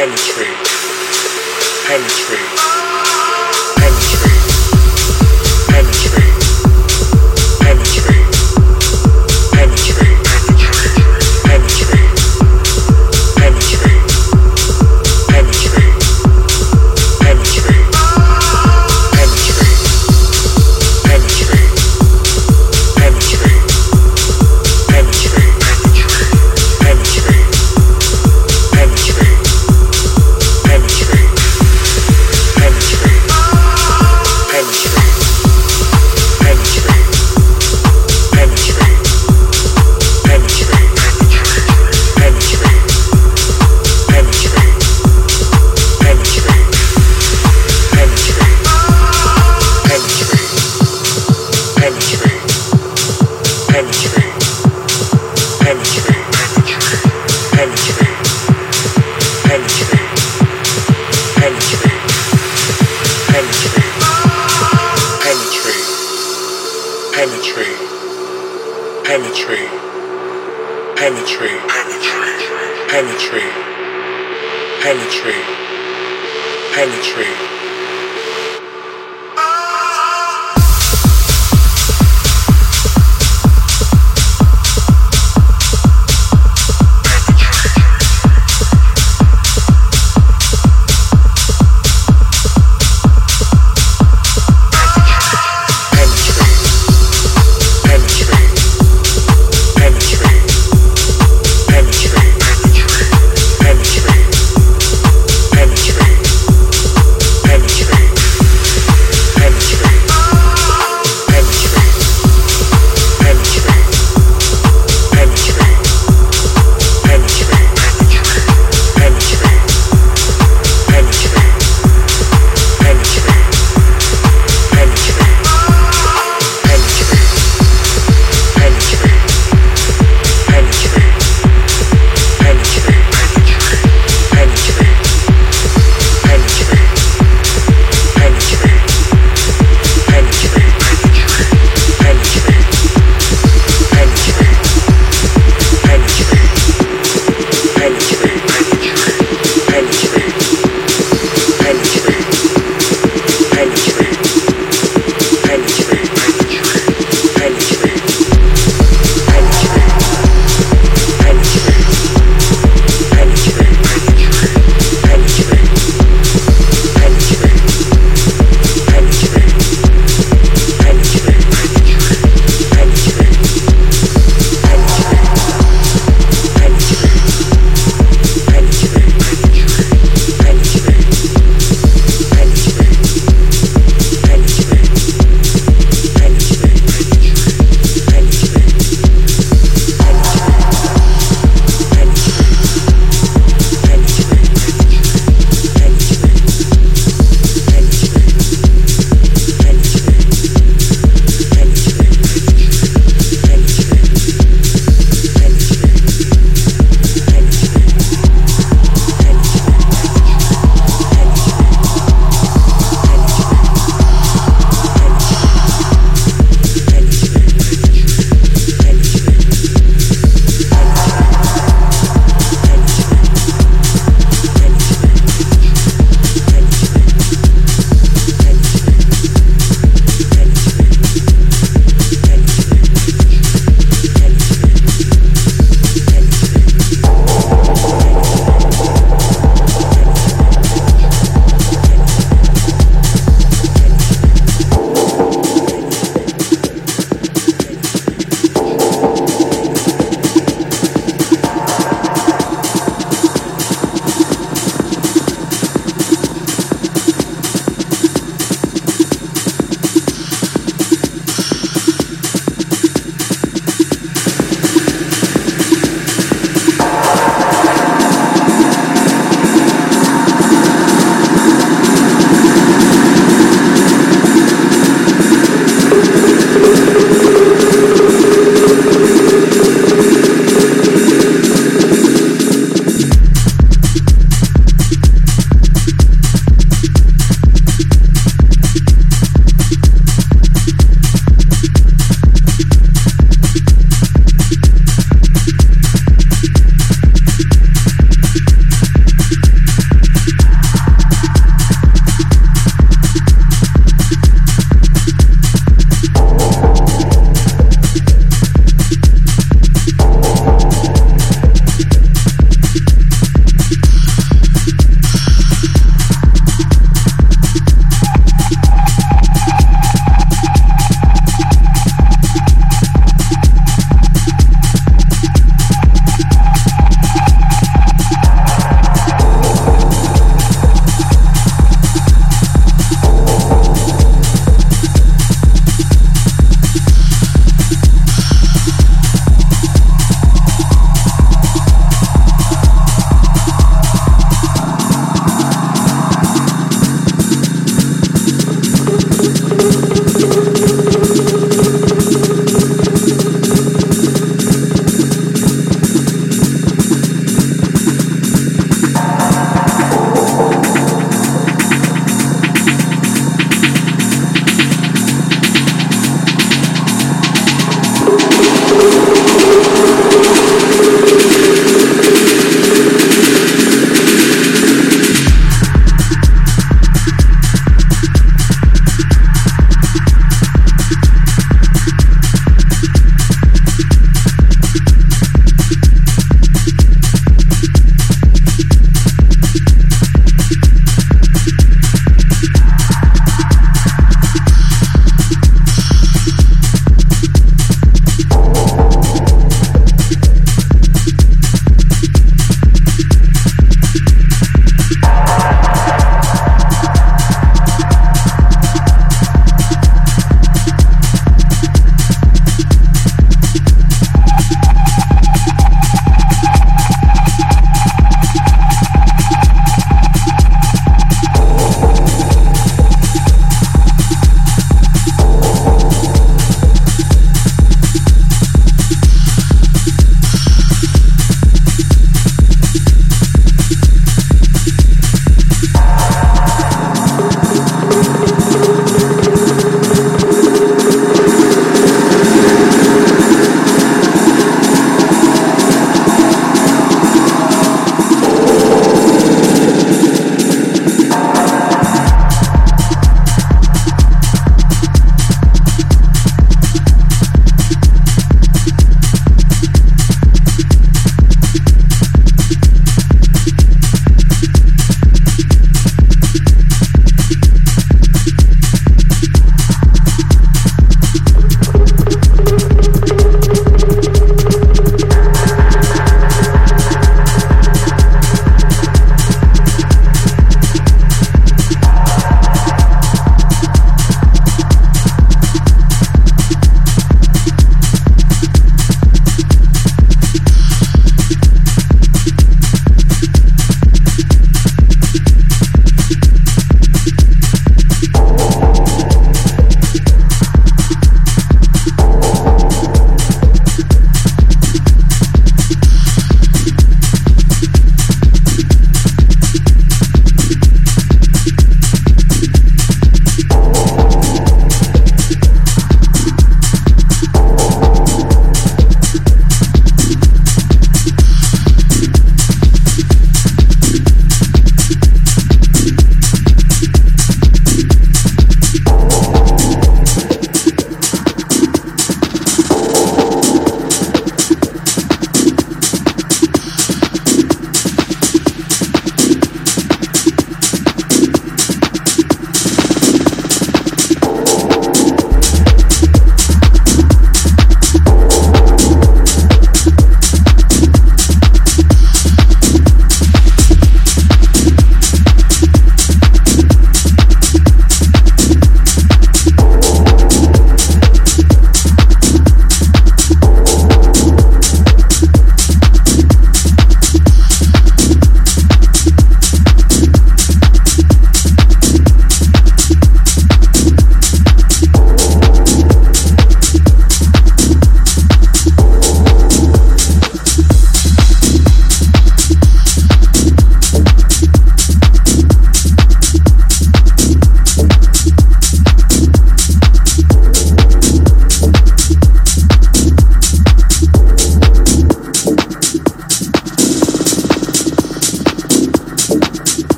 penetrate, penetrate, penetrate, penetrate.